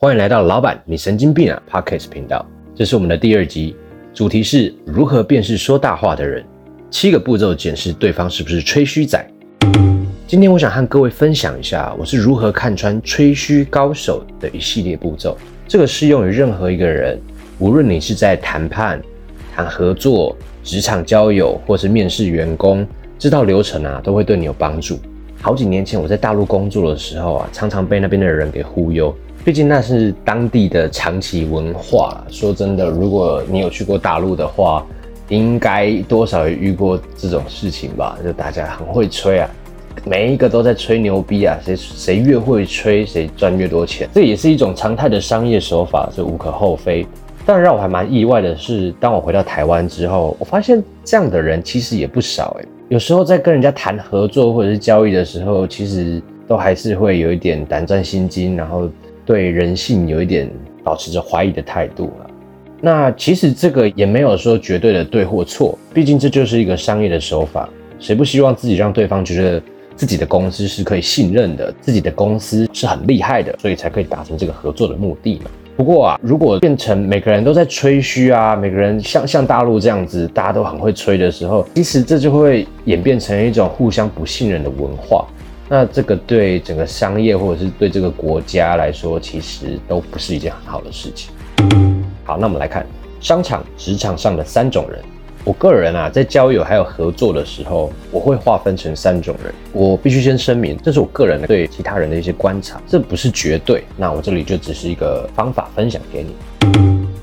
欢迎来到老板，你神经病啊！Podcast 频道，这是我们的第二集，主题是如何辨识说大话的人，七个步骤检视对方是不是吹嘘仔。今天我想和各位分享一下，我是如何看穿吹嘘高手的一系列步骤。这个适用于任何一个人，无论你是在谈判、谈合作、职场交友，或是面试员工，这套流程啊，都会对你有帮助。好几年前我在大陆工作的时候啊，常常被那边的人给忽悠。毕竟那是当地的长期文化。说真的，如果你有去过大陆的话，应该多少也遇过这种事情吧？就大家很会吹啊，每一个都在吹牛逼啊，谁谁越会吹，谁赚越多钱。这也是一种常态的商业手法，这无可厚非。但让我还蛮意外的是，当我回到台湾之后，我发现这样的人其实也不少诶。有时候在跟人家谈合作或者是交易的时候，其实都还是会有一点胆战心惊，然后。对人性有一点保持着怀疑的态度了。那其实这个也没有说绝对的对或错，毕竟这就是一个商业的手法。谁不希望自己让对方觉得自己的公司是可以信任的，自己的公司是很厉害的，所以才可以达成这个合作的目的嘛？不过啊，如果变成每个人都在吹嘘啊，每个人像像大陆这样子，大家都很会吹的时候，其实这就会演变成一种互相不信任的文化。那这个对整个商业或者是对这个国家来说，其实都不是一件很好的事情。好，那我们来看商场、职场上的三种人。我个人啊，在交友还有合作的时候，我会划分成三种人。我必须先声明，这是我个人对其他人的一些观察，这不是绝对。那我这里就只是一个方法分享给你。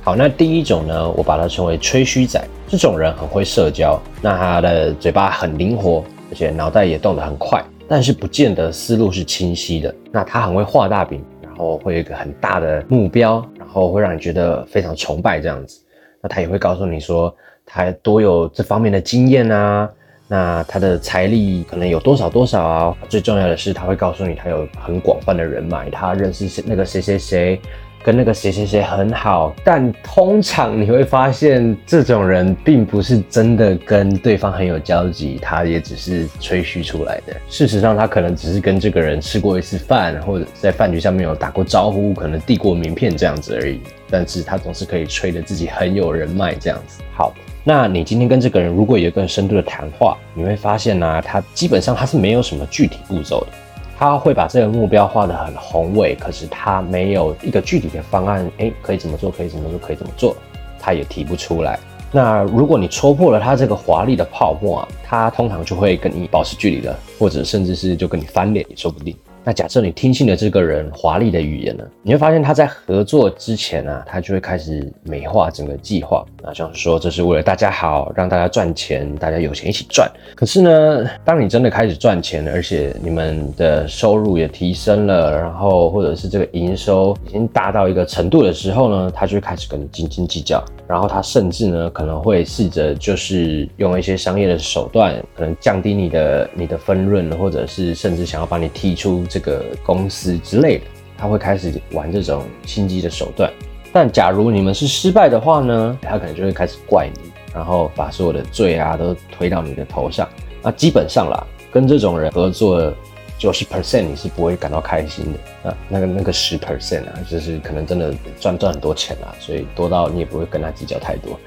好，那第一种呢，我把它称为吹嘘仔。这种人很会社交，那他的嘴巴很灵活，而且脑袋也动得很快。但是不见得思路是清晰的。那他很会画大饼，然后会有一个很大的目标，然后会让你觉得非常崇拜这样子。那他也会告诉你说他多有这方面的经验啊，那他的财力可能有多少多少啊。最重要的是他会告诉你他有很广泛的人脉，他认识谁那个谁谁谁。跟那个谁谁谁很好，但通常你会发现，这种人并不是真的跟对方很有交集，他也只是吹嘘出来的。事实上，他可能只是跟这个人吃过一次饭，或者在饭局上面有打过招呼，可能递过名片这样子而已。但是他总是可以吹得自己很有人脉这样子。好，那你今天跟这个人如果有一个深度的谈话，你会发现呢，他基本上他是没有什么具体步骤的。他会把这个目标画得很宏伟，可是他没有一个具体的方案，诶，可以怎么做？可以怎么做？可以怎么做？他也提不出来。那如果你戳破了他这个华丽的泡沫啊，他通常就会跟你保持距离的，或者甚至是就跟你翻脸也说不定。那假设你听信了这个人华丽的语言呢，你会发现他在合作之前呢，他就会开始美化整个计划啊，像是说这是为了大家好，让大家赚钱，大家有钱一起赚。可是呢，当你真的开始赚钱，而且你们的收入也提升了，然后或者是这个营收已经达到一个程度的时候呢，他就会开始跟你斤斤计较，然后他甚至呢可能会试着就是用一些商业的手段，可能降低你的你的分润，或者是甚至想要把你踢出。这个公司之类的，他会开始玩这种心机的手段。但假如你们是失败的话呢，他可能就会开始怪你，然后把所有的罪啊都推到你的头上。那基本上啦，跟这种人合作九十 percent 你是不会感到开心的。啊，那个那个十 percent 啊，就是可能真的赚赚很多钱啊，所以多到你也不会跟他计较太多。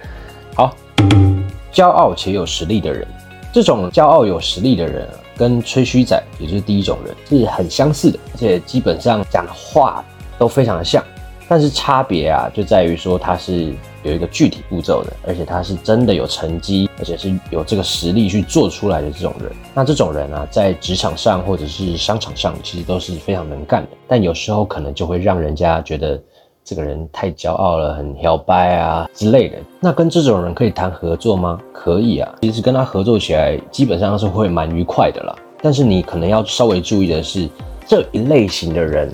好，骄傲且有实力的人，这种骄傲有实力的人。跟吹嘘仔，也就是第一种人，是很相似的，而且基本上讲的话都非常的像，但是差别啊，就在于说他是有一个具体步骤的，而且他是真的有成绩，而且是有这个实力去做出来的这种人。那这种人啊，在职场上或者是商场上，其实都是非常能干的，但有时候可能就会让人家觉得。这个人太骄傲了，很摇摆啊之类的。那跟这种人可以谈合作吗？可以啊，其实跟他合作起来，基本上是会蛮愉快的啦。但是你可能要稍微注意的是，这一类型的人，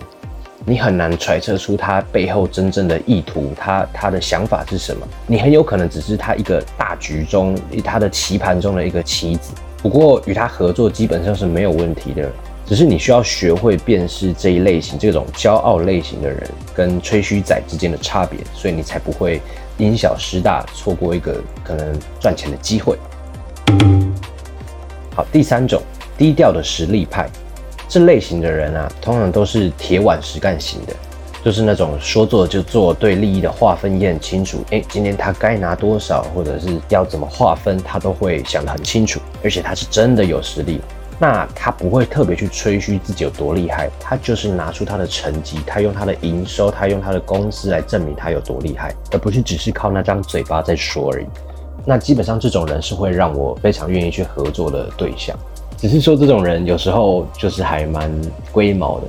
你很难揣测出他背后真正的意图，他他的想法是什么。你很有可能只是他一个大局中，他的棋盘中的一个棋子。不过与他合作基本上是没有问题的。只是你需要学会辨识这一类型、这种骄傲类型的人跟吹嘘仔之间的差别，所以你才不会因小失大，错过一个可能赚钱的机会。好，第三种低调的实力派，这类型的人啊，通常都是铁腕实干型的，就是那种说做就做，对利益的划分也很清楚。哎，今天他该拿多少，或者是要怎么划分，他都会想得很清楚。而且他是真的有实力，那他不会特别去吹嘘自己有多厉害，他就是拿出他的成绩，他用他的营收，他用他的公司来证明他有多厉害，而不是只是靠那张嘴巴在说而已。那基本上这种人是会让我非常愿意去合作的对象。只是说这种人有时候就是还蛮龟毛的。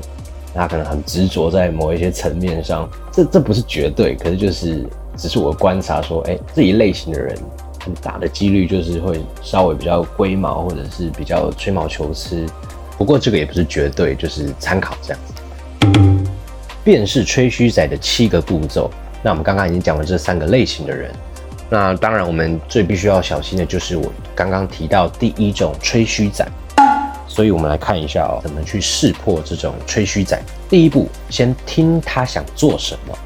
他可能很执着在某一些层面上，这这不是绝对，可是就是只是我观察说，哎，这一类型的人很大的几率就是会稍微比较龟毛，或者是比较吹毛求疵。不过这个也不是绝对，就是参考这样子。辨识吹嘘仔的七个步骤，那我们刚刚已经讲了这三个类型的人，那当然我们最必须要小心的就是我刚刚提到第一种吹嘘仔。所以，我们来看一下哦，怎么去识破这种吹嘘仔。第一步，先听他想做什么。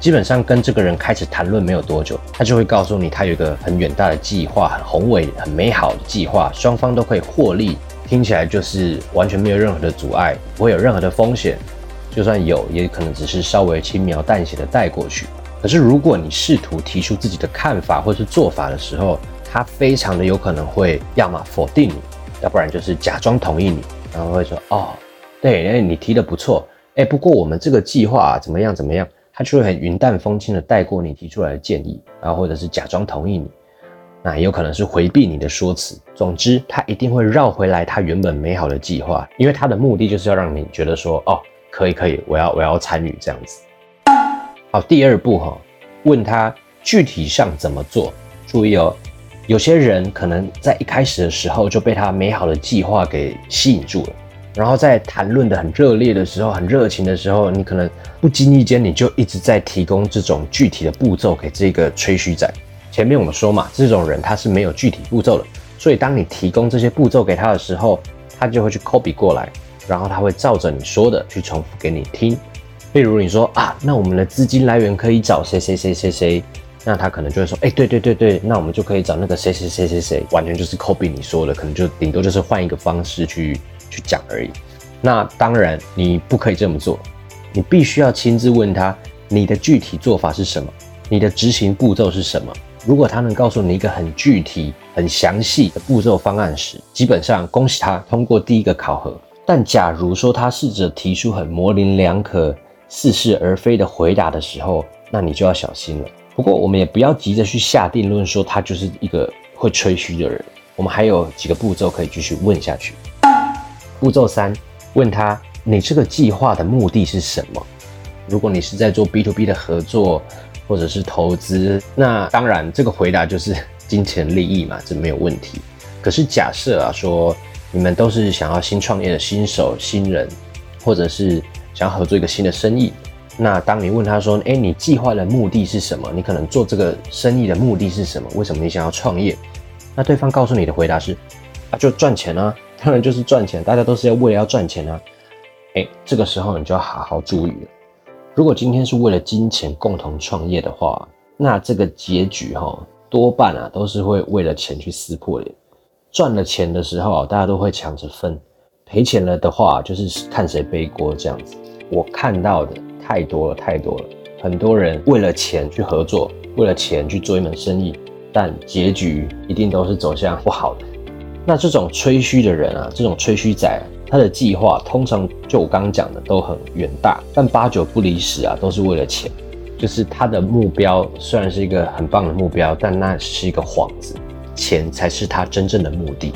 基本上，跟这个人开始谈论没有多久，他就会告诉你，他有一个很远大的计划，很宏伟、很美好的计划，双方都可以获利，听起来就是完全没有任何的阻碍，不会有任何的风险。就算有，也可能只是稍微轻描淡写的带过去。可是，如果你试图提出自己的看法或是做法的时候，他非常的有可能会要么否定你。要不然就是假装同意你，然后会说哦，对，哎，你提的不错，哎，不过我们这个计划怎么样怎么样，他就会很云淡风轻的带过你提出来的建议，然后或者是假装同意你，那也有可能是回避你的说辞。总之，他一定会绕回来他原本美好的计划，因为他的目的就是要让你觉得说哦，可以可以，我要我要参与这样子。好，第二步哈，问他具体上怎么做，注意哦。有些人可能在一开始的时候就被他美好的计划给吸引住了，然后在谈论的很热烈的时候、很热情的时候，你可能不经意间你就一直在提供这种具体的步骤给这个吹嘘仔。前面我们说嘛，这种人他是没有具体步骤的，所以当你提供这些步骤给他的时候，他就会去 copy 过来，然后他会照着你说的去重复给你听。例如你说啊，那我们的资金来源可以找谁谁谁谁谁。那他可能就会说，哎，对对对对，那我们就可以找那个谁谁谁谁谁，完全就是 copy 你说的，可能就顶多就是换一个方式去去讲而已。那当然你不可以这么做，你必须要亲自问他，你的具体做法是什么，你的执行步骤是什么。如果他能告诉你一个很具体、很详细的步骤方案时，基本上恭喜他通过第一个考核。但假如说他试着提出很模棱两可、似是而非的回答的时候，那你就要小心了。不过，我们也不要急着去下定论，说他就是一个会吹嘘的人。我们还有几个步骤可以继续问下去。步骤三，问他你这个计划的目的是什么？如果你是在做 B to B 的合作或者是投资，那当然这个回答就是金钱利益嘛，这没有问题。可是假设啊，说你们都是想要新创业的新手新人，或者是想要合作一个新的生意。那当你问他说：“哎，你计划的目的是什么？你可能做这个生意的目的是什么？为什么你想要创业？”那对方告诉你的回答是：“啊，就赚钱啊，当然就是赚钱，大家都是要为了要赚钱啊。”哎，这个时候你就要好好注意了。如果今天是为了金钱共同创业的话，那这个结局哈，多半啊都是会为了钱去撕破脸。赚了钱的时候啊，大家都会抢着分；赔钱了的话，就是看谁背锅这样子。我看到的。太多了，太多了。很多人为了钱去合作，为了钱去做一门生意，但结局一定都是走向不好的。那这种吹嘘的人啊，这种吹嘘仔，他的计划通常就我刚刚讲的都很远大，但八九不离十啊，都是为了钱。就是他的目标虽然是一个很棒的目标，但那是一个幌子，钱才是他真正的目的。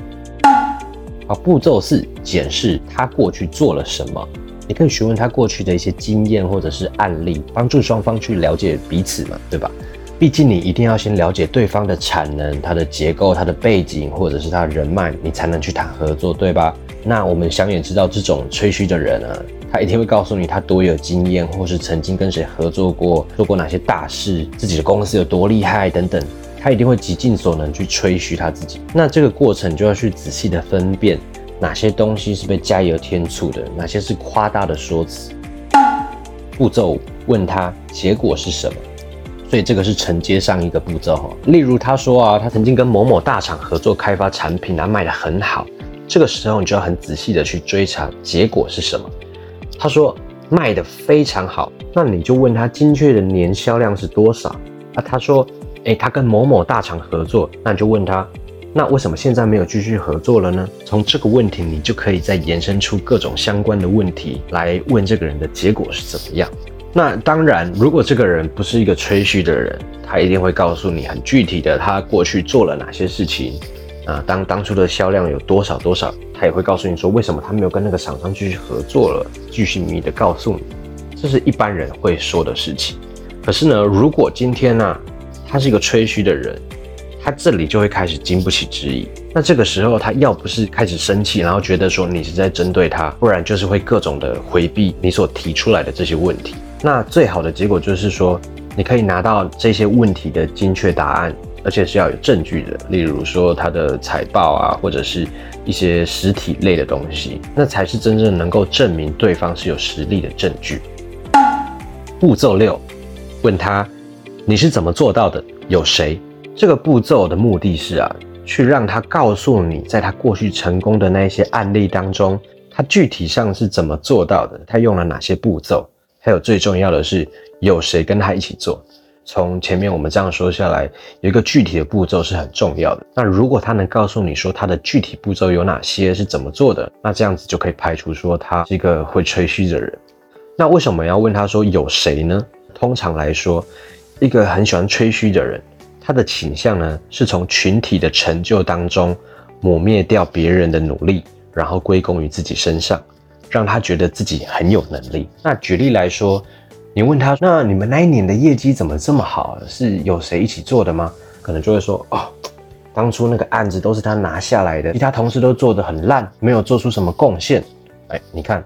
好，步骤四，检视他过去做了什么。你可以询问他过去的一些经验或者是案例，帮助双方去了解彼此嘛，对吧？毕竟你一定要先了解对方的产能、它的结构、它的背景，或者是他人脉，你才能去谈合作，对吧？那我们想也知道，这种吹嘘的人啊，他一定会告诉你他多有经验，或是曾经跟谁合作过，做过哪些大事，自己的公司有多厉害等等，他一定会极尽所能去吹嘘他自己。那这个过程就要去仔细的分辨。哪些东西是被加油添醋的？哪些是夸大的说辞？步骤问他结果是什么？所以这个是承接上一个步骤哈。例如他说啊，他曾经跟某某大厂合作开发产品啊，卖得很好。这个时候你就要很仔细的去追查结果是什么。他说卖的非常好，那你就问他精确的年销量是多少？啊，他说，诶，他跟某某大厂合作，那你就问他，那为什么现在没有继续合作了呢？从这个问题，你就可以再延伸出各种相关的问题来问这个人的结果是怎么样。那当然，如果这个人不是一个吹嘘的人，他一定会告诉你很具体的，他过去做了哪些事情。啊，当当初的销量有多少多少，他也会告诉你说为什么他没有跟那个厂商继续合作了，继续秘密的告诉你，这是一般人会说的事情。可是呢，如果今天呢，他是一个吹嘘的人，他这里就会开始经不起质疑。那这个时候，他要不是开始生气，然后觉得说你是在针对他，不然就是会各种的回避你所提出来的这些问题。那最好的结果就是说，你可以拿到这些问题的精确答案。而且是要有证据的，例如说他的财报啊，或者是一些实体类的东西，那才是真正能够证明对方是有实力的证据。步骤六，问他你是怎么做到的？有谁？这个步骤的目的是啊，去让他告诉你，在他过去成功的那些案例当中，他具体上是怎么做到的，他用了哪些步骤，还有最重要的是有谁跟他一起做。从前面我们这样说下来，有一个具体的步骤是很重要的。那如果他能告诉你说他的具体步骤有哪些，是怎么做的，那这样子就可以排除说他是一个会吹嘘的人。那为什么要问他说有谁呢？通常来说，一个很喜欢吹嘘的人，他的倾向呢是从群体的成就当中抹灭掉别人的努力，然后归功于自己身上，让他觉得自己很有能力。那举例来说。你问他，那你们那一年的业绩怎么这么好？是有谁一起做的吗？可能就会说，哦，当初那个案子都是他拿下来的，其他同事都做得很烂，没有做出什么贡献。哎，你看，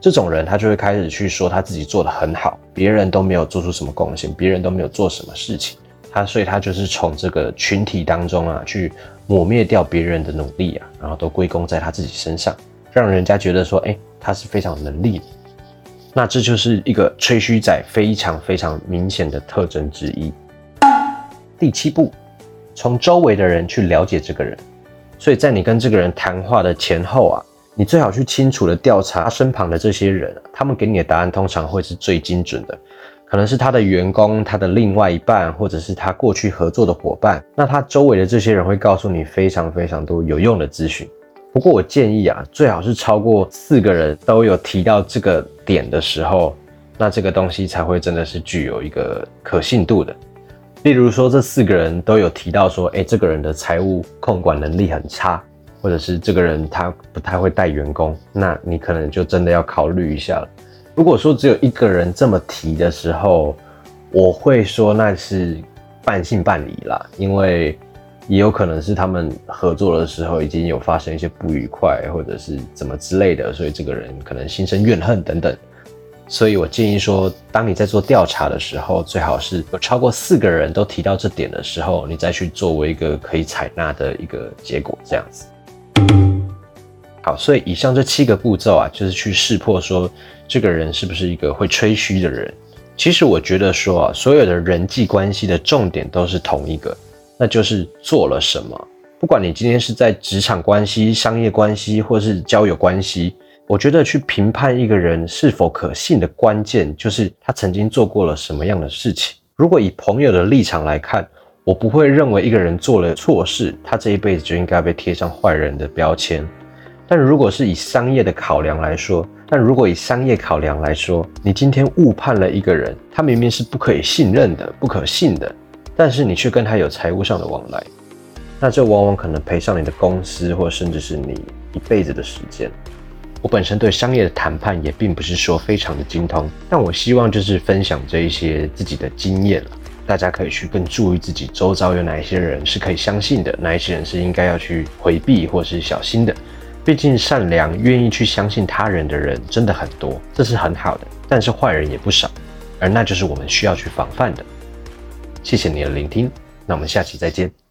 这种人他就会开始去说他自己做得很好，别人都没有做出什么贡献，别人都没有做什么事情。他所以他就是从这个群体当中啊，去抹灭掉别人的努力啊，然后都归功在他自己身上，让人家觉得说，哎，他是非常有能力的。那这就是一个吹嘘仔非常非常明显的特征之一。第七步，从周围的人去了解这个人。所以在你跟这个人谈话的前后啊，你最好去清楚的调查他身旁的这些人，他们给你的答案通常会是最精准的，可能是他的员工、他的另外一半，或者是他过去合作的伙伴。那他周围的这些人会告诉你非常非常多有用的资讯。不过我建议啊，最好是超过四个人都有提到这个点的时候，那这个东西才会真的是具有一个可信度的。例如说，这四个人都有提到说，哎，这个人的财务控管能力很差，或者是这个人他不太会带员工，那你可能就真的要考虑一下了。如果说只有一个人这么提的时候，我会说那是半信半疑啦，因为。也有可能是他们合作的时候已经有发生一些不愉快，或者是怎么之类的，所以这个人可能心生怨恨等等。所以我建议说，当你在做调查的时候，最好是有超过四个人都提到这点的时候，你再去作为一个可以采纳的一个结果，这样子。好，所以以上这七个步骤啊，就是去识破说这个人是不是一个会吹嘘的人。其实我觉得说啊，所有的人际关系的重点都是同一个。那就是做了什么。不管你今天是在职场关系、商业关系，或是交友关系，我觉得去评判一个人是否可信的关键，就是他曾经做过了什么样的事情。如果以朋友的立场来看，我不会认为一个人做了错事，他这一辈子就应该被贴上坏人的标签。但如果是以商业的考量来说，但如果以商业考量来说，你今天误判了一个人，他明明是不可以信任的、不可信的。但是你却跟他有财务上的往来，那这往往可能赔上你的公司，或甚至是你一辈子的时间。我本身对商业的谈判也并不是说非常的精通，但我希望就是分享这一些自己的经验，大家可以去更注意自己周遭有哪一些人是可以相信的，哪一些人是应该要去回避或是小心的。毕竟善良、愿意去相信他人的人真的很多，这是很好的，但是坏人也不少，而那就是我们需要去防范的。谢谢你的聆听，那我们下期再见。